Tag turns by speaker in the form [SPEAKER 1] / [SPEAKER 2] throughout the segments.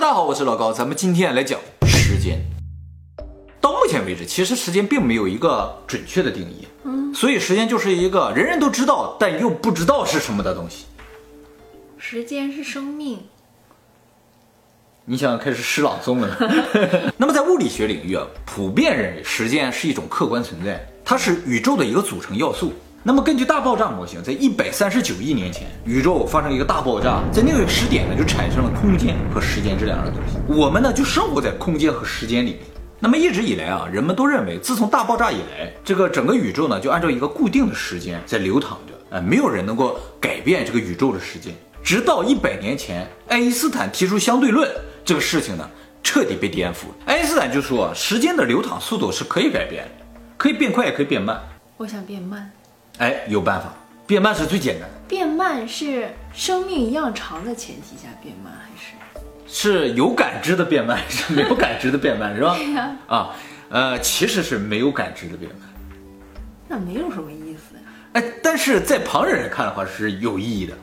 [SPEAKER 1] 大家好，我是老高，咱们今天来讲时间。到目前为止，其实时间并没有一个准确的定义，嗯，所以时间就是一个人人都知道但又不知道是什么的东西。
[SPEAKER 2] 时间是生命，
[SPEAKER 1] 你想开始诗朗诵了？那么在物理学领域啊，普遍认为时间是一种客观存在，它是宇宙的一个组成要素。那么根据大爆炸模型，在一百三十九亿年前，宇宙发生一个大爆炸，在那个时点呢，就产生了空间和时间这两样东西。我们呢，就生活在空间和时间里面。那么一直以来啊，人们都认为，自从大爆炸以来，这个整个宇宙呢，就按照一个固定的时间在流淌着，呃，没有人能够改变这个宇宙的时间。直到一百年前，爱因斯坦提出相对论，这个事情呢，彻底被颠覆。爱因斯坦就说，时间的流淌速度是可以改变的，可以变快，也可以变慢。
[SPEAKER 2] 我想变慢。
[SPEAKER 1] 哎，有办法，变慢是最简单的。
[SPEAKER 2] 变慢是生命一样长的前提下变慢，还是
[SPEAKER 1] 是有感知的变慢，是没有感知的变慢，是吧？
[SPEAKER 2] 对呀。
[SPEAKER 1] 啊，呃，其实是没有感知的变慢。
[SPEAKER 2] 那没有什么意思呀。
[SPEAKER 1] 哎，但是在旁人来看的话是有意义的，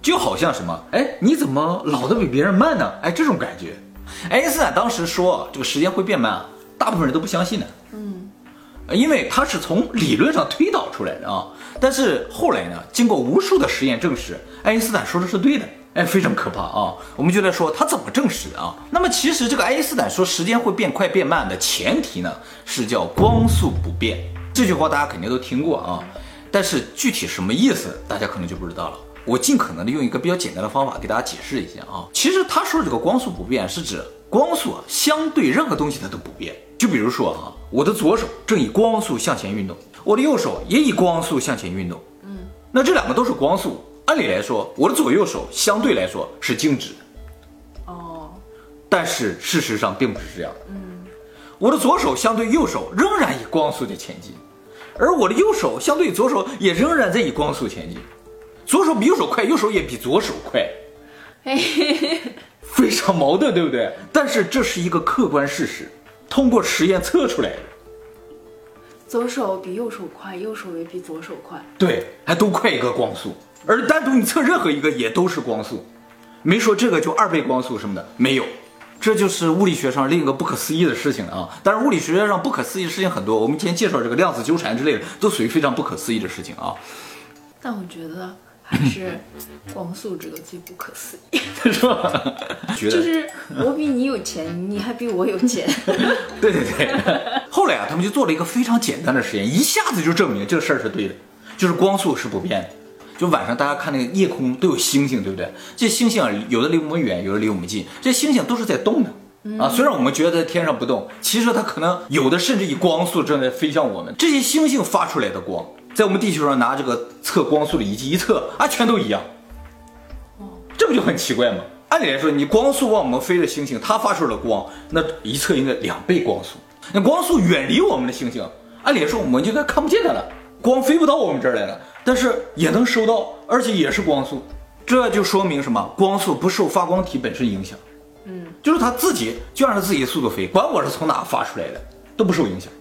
[SPEAKER 1] 就好像什么，哎，你怎么老的比别人慢呢？哎，这种感觉。爱因斯坦当时说这个时间会变慢，大部分人都不相信的。嗯。因为他是从理论上推导出来的啊，但是后来呢，经过无数的实验证实，爱因斯坦说的是对的，哎，非常可怕啊！我们就来说他怎么证实的啊。那么其实这个爱因斯坦说时间会变快变慢的前提呢，是叫光速不变。这句话大家肯定都听过啊，但是具体什么意思，大家可能就不知道了。我尽可能的用一个比较简单的方法给大家解释一下啊。其实他说的这个光速不变是指光速，相对任何东西它都不变。就比如说啊。我的左手正以光速向前运动，我的右手也以光速向前运动。嗯，那这两个都是光速，按理来说，我的左右手相对来说是静止的。哦，但是事实上并不是这样。嗯，我的左手相对右手仍然以光速的前进，而我的右手相对左手也仍然在以光速前进。左手比右手快，右手也比左手快。非常矛盾，对不对？但是这是一个客观事实。通过实验测出来的，
[SPEAKER 2] 左手比右手快，右手也比左手快，
[SPEAKER 1] 对，还都快一个光速。而单独你测任何一个也都是光速，没说这个就二倍光速什么的，没有。这就是物理学上另一个不可思议的事情了啊！但是物理学上不可思议的事情很多，我们今天介绍这个量子纠缠之类的，都属于非常不可思议的事情啊。
[SPEAKER 2] 但我觉得。还是光速这个最不可思议，
[SPEAKER 1] 是吧？
[SPEAKER 2] 就是我比你有钱，你还比我有钱。
[SPEAKER 1] 对对对。后来啊，他们就做了一个非常简单的实验，一下子就证明这个事儿是对的，就是光速是不变的。就晚上大家看那个夜空都有星星，对不对？这星星啊，有的离我们远，有的离我们近，这星星都是在动的啊。虽然我们觉得在天上不动，其实它可能有的甚至以光速正在飞向我们。这些星星发出来的光。在我们地球上拿这个测光速的仪器一测啊，全都一样。哦，这不就很奇怪吗？按理来说，你光速往我们飞的星星，它发出的光，那一测应该两倍光速。那光速远离我们的星星，按理来说我们就该看不见它了，光飞不到我们这儿来了。但是也能收到，而且也是光速，这就说明什么？光速不受发光体本身影响。嗯，就是它自己就按照自己的速度飞，管我是从哪发出来的，都不受影响。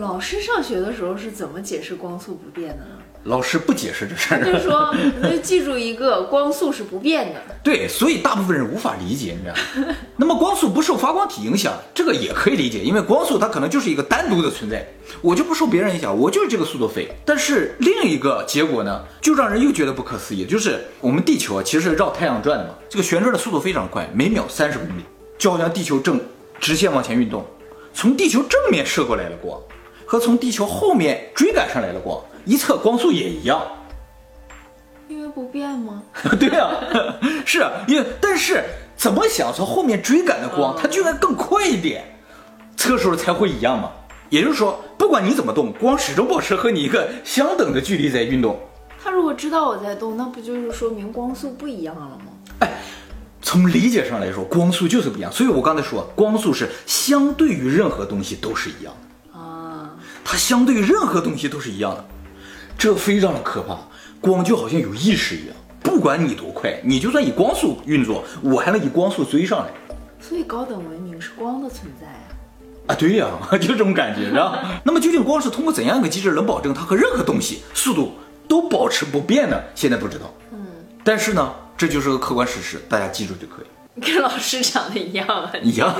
[SPEAKER 2] 老师上学的时候是怎么解释光速不变的呢？
[SPEAKER 1] 老师不解释这事儿，
[SPEAKER 2] 就说 你就记住一个光速是不变的。
[SPEAKER 1] 对，所以大部分人无法理解，你知道那么光速不受发光体影响，这个也可以理解，因为光速它可能就是一个单独的存在，我就不受别人影响，我就是这个速度飞。但是另一个结果呢，就让人又觉得不可思议，就是我们地球啊，其实是绕太阳转的嘛，这个旋转的速度非常快，每秒三十公里，就好像地球正直线往前运动，从地球正面射过来的光。和从地球后面追赶上来的光，一测光速也一样，
[SPEAKER 2] 因为不变吗？
[SPEAKER 1] 对呀，是啊，因为但是怎么想从后面追赶的光，它居然更快一点，测时候才会一样嘛？也就是说，不管你怎么动，光始终保持和你一个相等的距离在运动。
[SPEAKER 2] 他如果知道我在动，那不就是说明光速不一样了吗？
[SPEAKER 1] 哎，从理解上来说，光速就是不一样。所以我刚才说，光速是相对于任何东西都是一样的。它相对于任何东西都是一样的，这非常的可怕。光就好像有意识一样，不管你多快，你就算以光速运作，我还能以光速追上来。
[SPEAKER 2] 所以高等文明是光的存在啊！
[SPEAKER 1] 啊，对呀，就这种感觉，是吧？那么究竟光是通过怎样一个机制能保证它和任何东西速度都保持不变呢？现在不知道。嗯，但是呢，这就是个客观事实，大家记住就可以。
[SPEAKER 2] 跟老师长得一样啊，
[SPEAKER 1] 一样。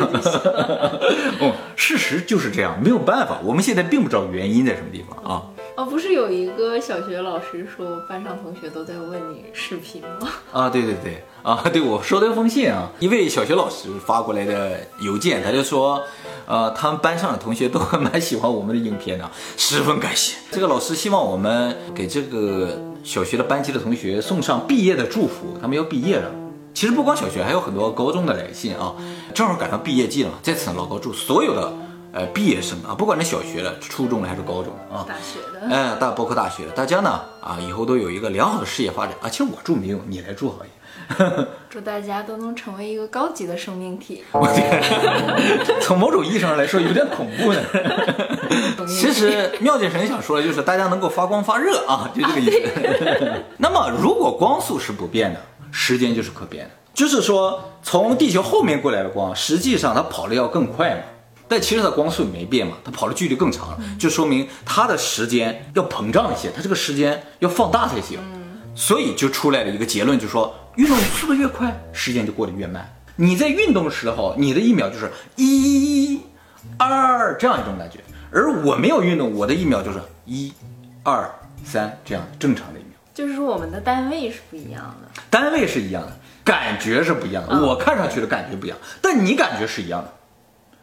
[SPEAKER 1] 哦，事实就是这样，没有办法。我们现在并不知道原因在什么地方啊。
[SPEAKER 2] 哦，不是有一个小学老师说班上同学都在问你视频吗？
[SPEAKER 1] 啊，对对对，啊，对我收到一封信啊，一位小学老师发过来的邮件，他就说，呃，他们班上的同学都还蛮喜欢我们的影片的，十分感谢。这个老师希望我们给这个小学的班级的同学送上毕业的祝福，他们要毕业了。其实不光小学，还有很多高中的来信啊，正好赶上毕业季了嘛，在此老高祝所有的。呃，毕业生啊，不管是小学的、初中的还是高中啊，
[SPEAKER 2] 大学的，
[SPEAKER 1] 哎，大包括大学的，大家呢啊，以后都有一个良好的事业发展啊。其实我祝没用，你来祝好一点。
[SPEAKER 2] 祝大家都能成为一个高级的生命体。
[SPEAKER 1] 我从某种意义上来说，有点恐怖呢。其实妙姐神想说的就是大家能够发光发热啊，就这个意思。那么，如果光速是不变的，时间就是可变的，就是说从地球后面过来的光，实际上它跑的要更快嘛。但其实它光速没变嘛，它跑的距离更长了，就说明它的时间要膨胀一些，它这个时间要放大才行。所以就出来了一个结论，就说运动速度越快，时间就过得越慢。你在运动的时候，你的一秒就是一、二这样一种感觉，而我没有运动，我的一秒就是一、二、三这样正常的一秒。
[SPEAKER 2] 就是说我们的单位是不一样的，
[SPEAKER 1] 单位是一样的，感觉是不一样的。我看上去的感觉不一样，但你感觉是一样的。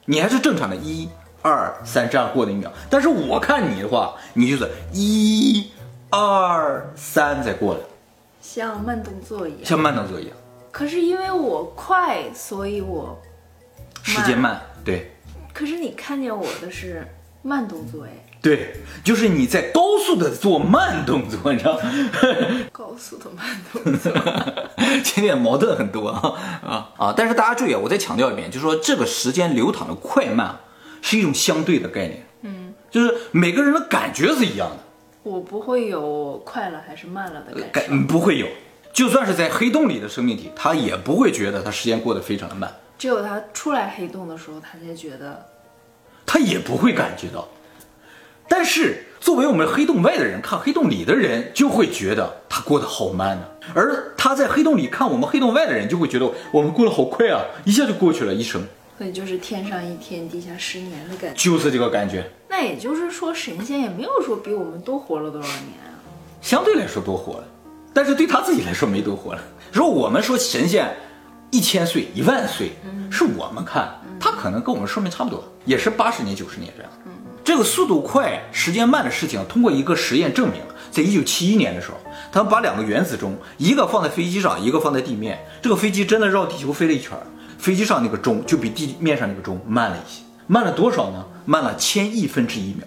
[SPEAKER 1] 你还是正常的，一、二、三这样过的一秒，但是我看你的话，你就是一、二、三再过来，
[SPEAKER 2] 像慢动作一样，
[SPEAKER 1] 像慢动作一样。
[SPEAKER 2] 可是因为我快，所以我
[SPEAKER 1] 时间慢，对。
[SPEAKER 2] 可是你看见我的是慢动作哎，
[SPEAKER 1] 对，就是你在高速的做慢动作，你知道吗？
[SPEAKER 2] 高速的慢动作，
[SPEAKER 1] 前面矛盾很多啊啊啊！但是大家注意啊，我再强调一遍，就是说这个时间流淌的快慢是一种相对的概念，
[SPEAKER 2] 嗯，
[SPEAKER 1] 就是每个人的感觉是一样的。
[SPEAKER 2] 我不会有快了还是慢了的感受，
[SPEAKER 1] 不会有。就算是在黑洞里的生命体，他也不会觉得他时间过得非常的慢。
[SPEAKER 2] 只有他出来黑洞的时候，他才觉得，
[SPEAKER 1] 他也不会感觉到。但是作为我们黑洞外的人，看黑洞里的人就会觉得他过得好慢呢。而他在黑洞里看我们黑洞外的人，就会觉得我们过得好快啊，一下就过去了一生。
[SPEAKER 2] 所以就是天上一天，地下十年的感觉，
[SPEAKER 1] 就是这个感觉。
[SPEAKER 2] 那也就是说，神仙也没有说比我们多活了多少年啊，
[SPEAKER 1] 相对来说多活了，但是对他自己来说没多活了。如果我们说神仙。一千岁、一万岁，是我们看他可能跟我们寿命差不多，也是八十年、九十年这样。这个速度快、时间慢的事情，通过一个实验证明。在一九七一年的时候，他们把两个原子钟，一个放在飞机上，一个放在地面，这个飞机真的绕地球飞了一圈，飞机上那个钟就比地面上那个钟慢了一些，慢了多少呢？慢了千亿分之一秒，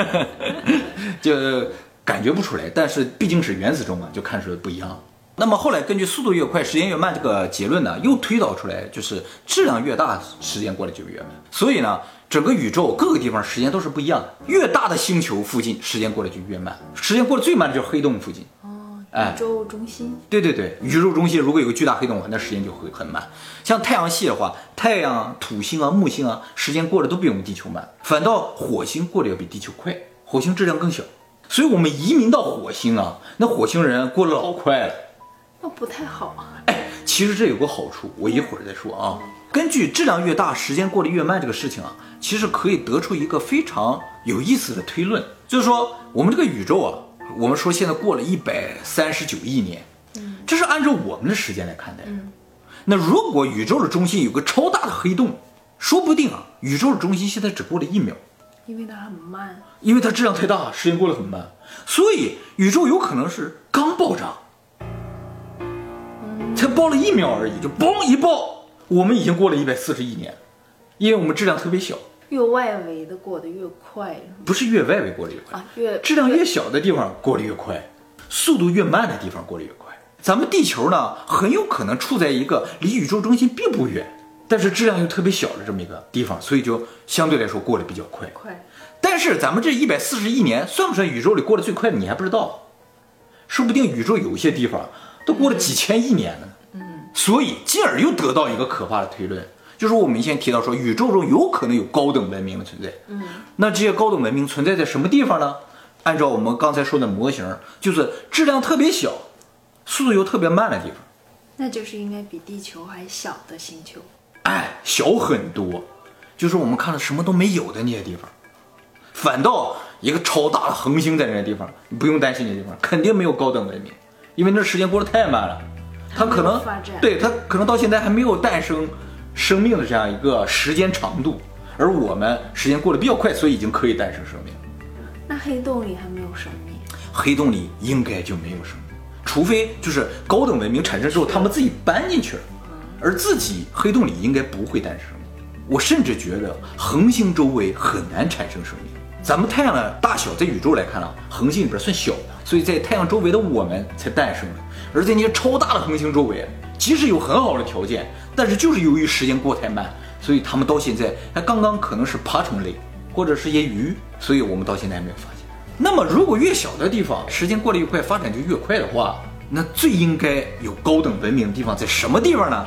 [SPEAKER 1] 就感觉不出来，但是毕竟是原子钟嘛，就看出来不一样。那么后来根据速度越快，时间越慢这个结论呢，又推导出来，就是质量越大，时间过得就越慢。所以呢，整个宇宙各个地方时间都是不一样的。越大的星球附近，时间过得就越慢。时间过得最慢的就是黑洞附近。
[SPEAKER 2] 哦，宇宙中心。
[SPEAKER 1] 对对对，宇宙中心如果有个巨大黑洞的话，那时间就会很慢。像太阳系的话，太阳、土星啊、木星啊，时间过得都比我们地球慢。反倒火星过得要比地球快，火星质量更小。所以我们移民到火星啊，那火星人过得老快了。
[SPEAKER 2] 那不太好啊！
[SPEAKER 1] 哎，其实这有个好处，我一会儿再说啊。根据质量越大，时间过得越慢这个事情啊，其实可以得出一个非常有意思的推论，就是说我们这个宇宙啊，我们说现在过了一百三十九亿年，
[SPEAKER 2] 嗯，
[SPEAKER 1] 这是按照我们的时间来看待。
[SPEAKER 2] 嗯，
[SPEAKER 1] 那如果宇宙的中心有个超大的黑洞，说不定啊，宇宙的中心现在只过了一秒，
[SPEAKER 2] 因为它很慢，
[SPEAKER 1] 因为它质量太大，时间过得很慢，所以宇宙有可能是刚爆炸。才爆了一秒而已，就嘣一爆，我们已经过了一百四十亿年，因为我们质量特别小，
[SPEAKER 2] 越外围的过得越快，
[SPEAKER 1] 不是越外围过得越快
[SPEAKER 2] 啊，越
[SPEAKER 1] 质量越小的地方过得越快，速度越慢的地方过得越快。咱们地球呢，很有可能处在一个离宇宙中心并不远，但是质量又特别小的这么一个地方，所以就相对来说过得比较快。
[SPEAKER 2] 快，
[SPEAKER 1] 但是咱们这一百四十亿年算不算宇宙里过得最快的？你还不知道，说不定宇宙有一些地方。都过了几千亿年了，
[SPEAKER 2] 嗯，
[SPEAKER 1] 所以进而又得到一个可怕的推论，就是我们以前提到说宇宙中有可能有高等文明的存在，
[SPEAKER 2] 嗯，
[SPEAKER 1] 那这些高等文明存在在什么地方呢？按照我们刚才说的模型，就是质量特别小，速度又特别慢的地方。
[SPEAKER 2] 那就是应该比地球还小的星球。
[SPEAKER 1] 哎，小很多，就是我们看到什么都没有的那些地方，反倒一个超大的恒星在那些地方，你不用担心那地方肯定没有高等文明，因为那时间过得太慢了，它可能对它可能到现在还没有诞生生命的这样一个时间长度，而我们时间过得比较快，所以已经可以诞生生命。
[SPEAKER 2] 那黑洞里还没有生命，
[SPEAKER 1] 黑洞里应该就没有生命，除非就是高等文明产生之后，他们自己搬进去了，而自己黑洞里应该不会诞生生命。我甚至觉得恒星周围很难产生生命。咱们太阳的大小在宇宙来看啊，恒星里边算小的，所以在太阳周围的我们才诞生了。而在那些超大的恒星周围，即使有很好的条件，但是就是由于时间过太慢，所以他们到现在还刚刚可能是爬虫类，或者是一些鱼，所以我们到现在还没有发现。那么，如果越小的地方时间过得越快，发展就越快的话，那最应该有高等文明的地方在什么地方呢？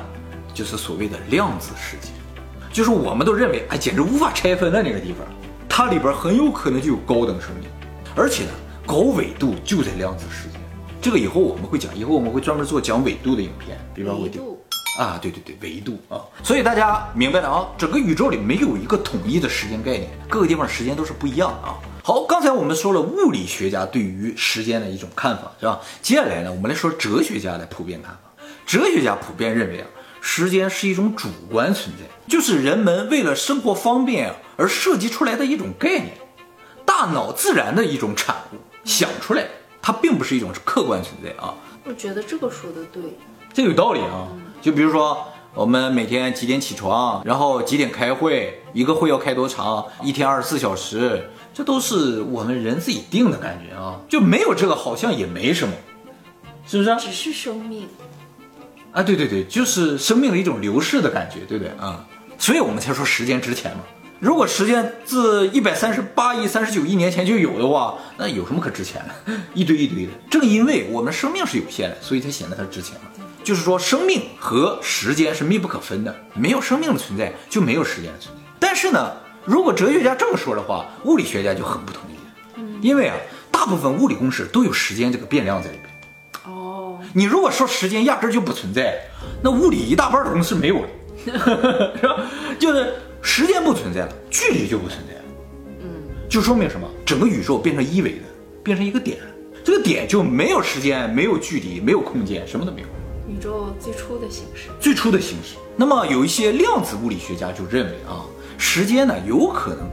[SPEAKER 1] 就是所谓的量子世界，就是我们都认为哎，简直无法拆分的那个地方，它里边很有可能就有高等生命，而且呢，高纬度就在量子世界。这个以后我们会讲，以后我们会专门做讲纬度的影片，比方纬度。
[SPEAKER 2] 维度
[SPEAKER 1] 啊，对对对，维度啊，所以大家明白了啊，整个宇宙里没有一个统一的时间概念，各个地方时间都是不一样的啊。好，刚才我们说了物理学家对于时间的一种看法，是吧？接下来呢，我们来说哲学家的普遍看法。哲学家普遍认为啊，时间是一种主观存在，就是人们为了生活方便啊而设计出来的一种概念，大脑自然的一种产物，想出来的，它并不是一种客观存在啊。
[SPEAKER 2] 我觉得这个说的对。
[SPEAKER 1] 这有道理啊。就比如说，我们每天几点起床，然后几点开会，一个会要开多长，一天二十四小时，这都是我们人自己定的感觉啊。就没有这个好像也没什么，是不是啊？
[SPEAKER 2] 只是生命，
[SPEAKER 1] 啊，对对对，就是生命的一种流逝的感觉，对不对啊？所以我们才说时间值钱嘛。如果时间自一百三十八亿三十九亿年前就有的话，那有什么可值钱的？一堆一堆的。正因为我们生命是有限的，所以才显得它值钱嘛。就是说，生命和时间是密不可分的，没有生命的存在就没有时间的存在。但是呢，如果哲学家这么说的话，物理学家就很不同意，因为啊，大部分物理公式都有时间这个变量在里边。
[SPEAKER 2] 哦，
[SPEAKER 1] 你如果说时间压根儿就不存在，那物理一大半的公式没有了，是吧？就是时间不存在了，距离就不存在了，嗯，就说明什么？整个宇宙变成一维的，变成一个点，这个点就没有时间，没有距离，没有空间，什么都没有，
[SPEAKER 2] 宇宙最初的形式。
[SPEAKER 1] 最初的形式。那么有一些量子物理学家就认为啊，时间呢有可能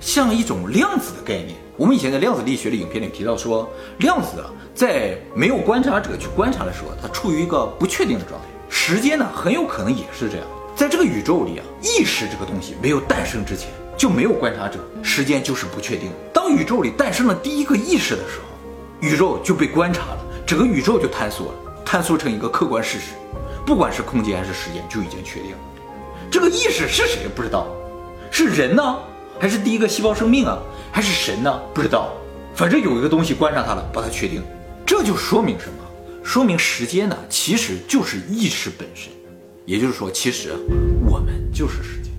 [SPEAKER 1] 像一种量子的概念。我们以前在量子力学的影片里提到说，量子啊在没有观察者去观察的时候，它处于一个不确定的状态。时间呢很有可能也是这样。在这个宇宙里啊，意识这个东西没有诞生之前就没有观察者，时间就是不确定。当宇宙里诞生了第一个意识的时候，宇宙就被观察了，整个宇宙就探索了，探索成一个客观事实，不管是空间还是时间，就已经确定了。这个意识是谁不知道，是人呢，还是第一个细胞生命啊，还是神呢？不知道，反正有一个东西观察它了，把它确定。这就说明什么？说明时间呢，其实就是意识本身。也就是说，其实我们就是时间，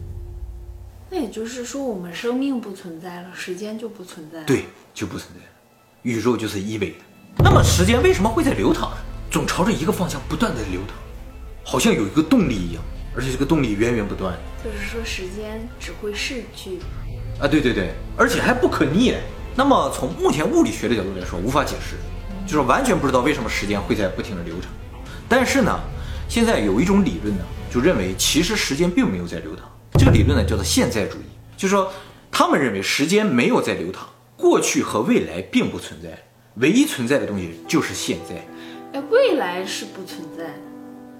[SPEAKER 2] 那也就是说，我们生命不存在了，时间就不存在了。，
[SPEAKER 1] 对，就不存在了。宇宙就是一维的。那么时间为什么会在流淌呢？总朝着一个方向不断的流淌，好像有一个动力一样，而且这个动力源源不断。
[SPEAKER 2] 就是说时间只会逝去。
[SPEAKER 1] 啊，对对对，而且还不可逆。那么从目前物理学的角度来说，无法解释，就是完全不知道为什么时间会在不停的流淌。但是呢，现在有一种理论呢，就认为其实时间并没有在流淌。这个理论呢叫做现在主义，就是说他们认为时间没有在流淌，过去和未来并不存在，唯一存在的东西就是现在。
[SPEAKER 2] 哎，未来是不存在，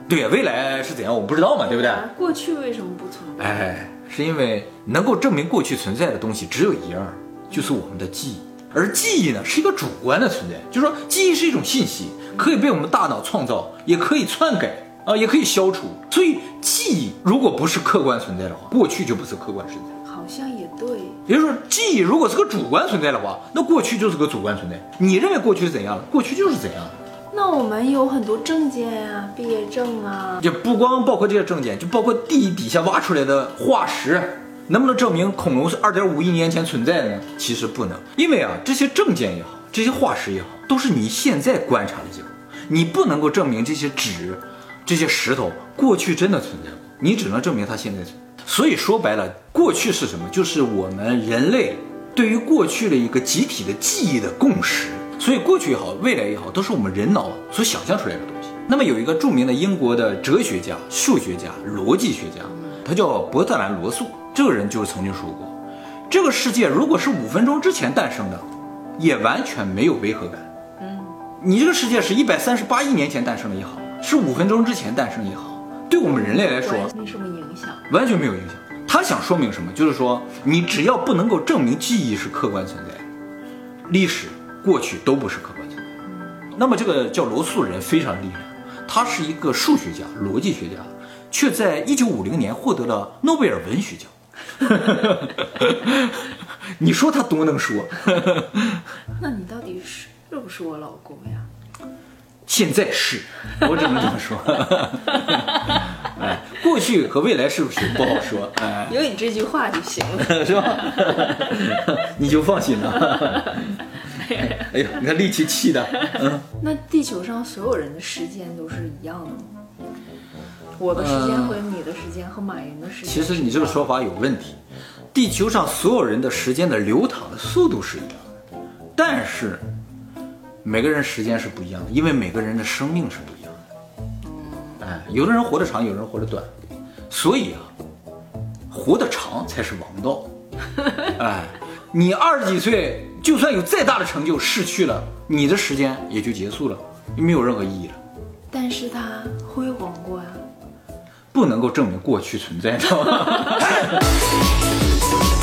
[SPEAKER 1] 对呀，未来是怎样我们不知道嘛，对不对？
[SPEAKER 2] 过去为什么不存在？
[SPEAKER 1] 哎，是因为能够证明过去存在的东西只有一样，就是我们的记忆。而记忆呢，是一个主观的存在，就是说记忆是一种信息，可以被我们大脑创造，也可以篡改啊，也可以消除。所以记忆如果不是客观存在的话，过去就不是客观存在。
[SPEAKER 2] 好像也对。
[SPEAKER 1] 也就是说，记忆如果是个主观存在的话，那过去就是个主观存在。你认为过去是怎样的，过去就是怎样的。
[SPEAKER 2] 那我们有很多证件啊，毕业证啊，
[SPEAKER 1] 也不光包括这些证件，就包括地底下挖出来的化石，能不能证明恐龙是二点五亿年前存在的呢？其实不能，因为啊，这些证件也好，这些化石也好，都是你现在观察的结果，你不能够证明这些纸这些石头过去真的存在过，你只能证明它现在存在。所以说白了，过去是什么？就是我们人类对于过去的一个集体的记忆的共识。所以过去也好，未来也好，都是我们人脑所想象出来的东西。那么有一个著名的英国的哲学家、数学家、逻辑学家，他叫伯特兰·罗素。这个人就是曾经说过，这个世界如果是五分钟之前诞生的，也完全没有违和感。嗯，你这个世界是一百三十八亿年前诞生的也好，是五分钟之前诞生也好，对我们人类来说
[SPEAKER 2] 没什么影响，
[SPEAKER 1] 完全没有影响。他想说明什么？就是说，你只要不能够证明记忆是客观存在，历史过去都不是客观存在。那么这个叫罗素的人非常厉害，他是一个数学家、逻辑学家，却在一九五零年获得了诺贝尔文学奖。你说他多能说？
[SPEAKER 2] 那你到底是是不是我老公呀？
[SPEAKER 1] 现在是，我只能这么说。哎，过去和未来是不是不好说？哎，
[SPEAKER 2] 有你这句话就行了。
[SPEAKER 1] 是吧？你就放心了。哎呦，你看力气气的，嗯，
[SPEAKER 2] 那地球上所有人的时间都是一样的吗？我的时间和你的时间和马云的时间
[SPEAKER 1] 其实你这个说法有问题。地球上所有人的时间的流淌的速度是一样的，但是每个人时间是不一样的，因为每个人的生命是不一样的。哎，有的人活得长，有的人活得短，所以啊，活得长才是王道。哎，你二十几岁，就算有再大的成就，逝去了，你的时间也就结束了，没有任何意义了。
[SPEAKER 2] 但是他辉煌过呀。
[SPEAKER 1] 不能够证明过去存在，知道吗？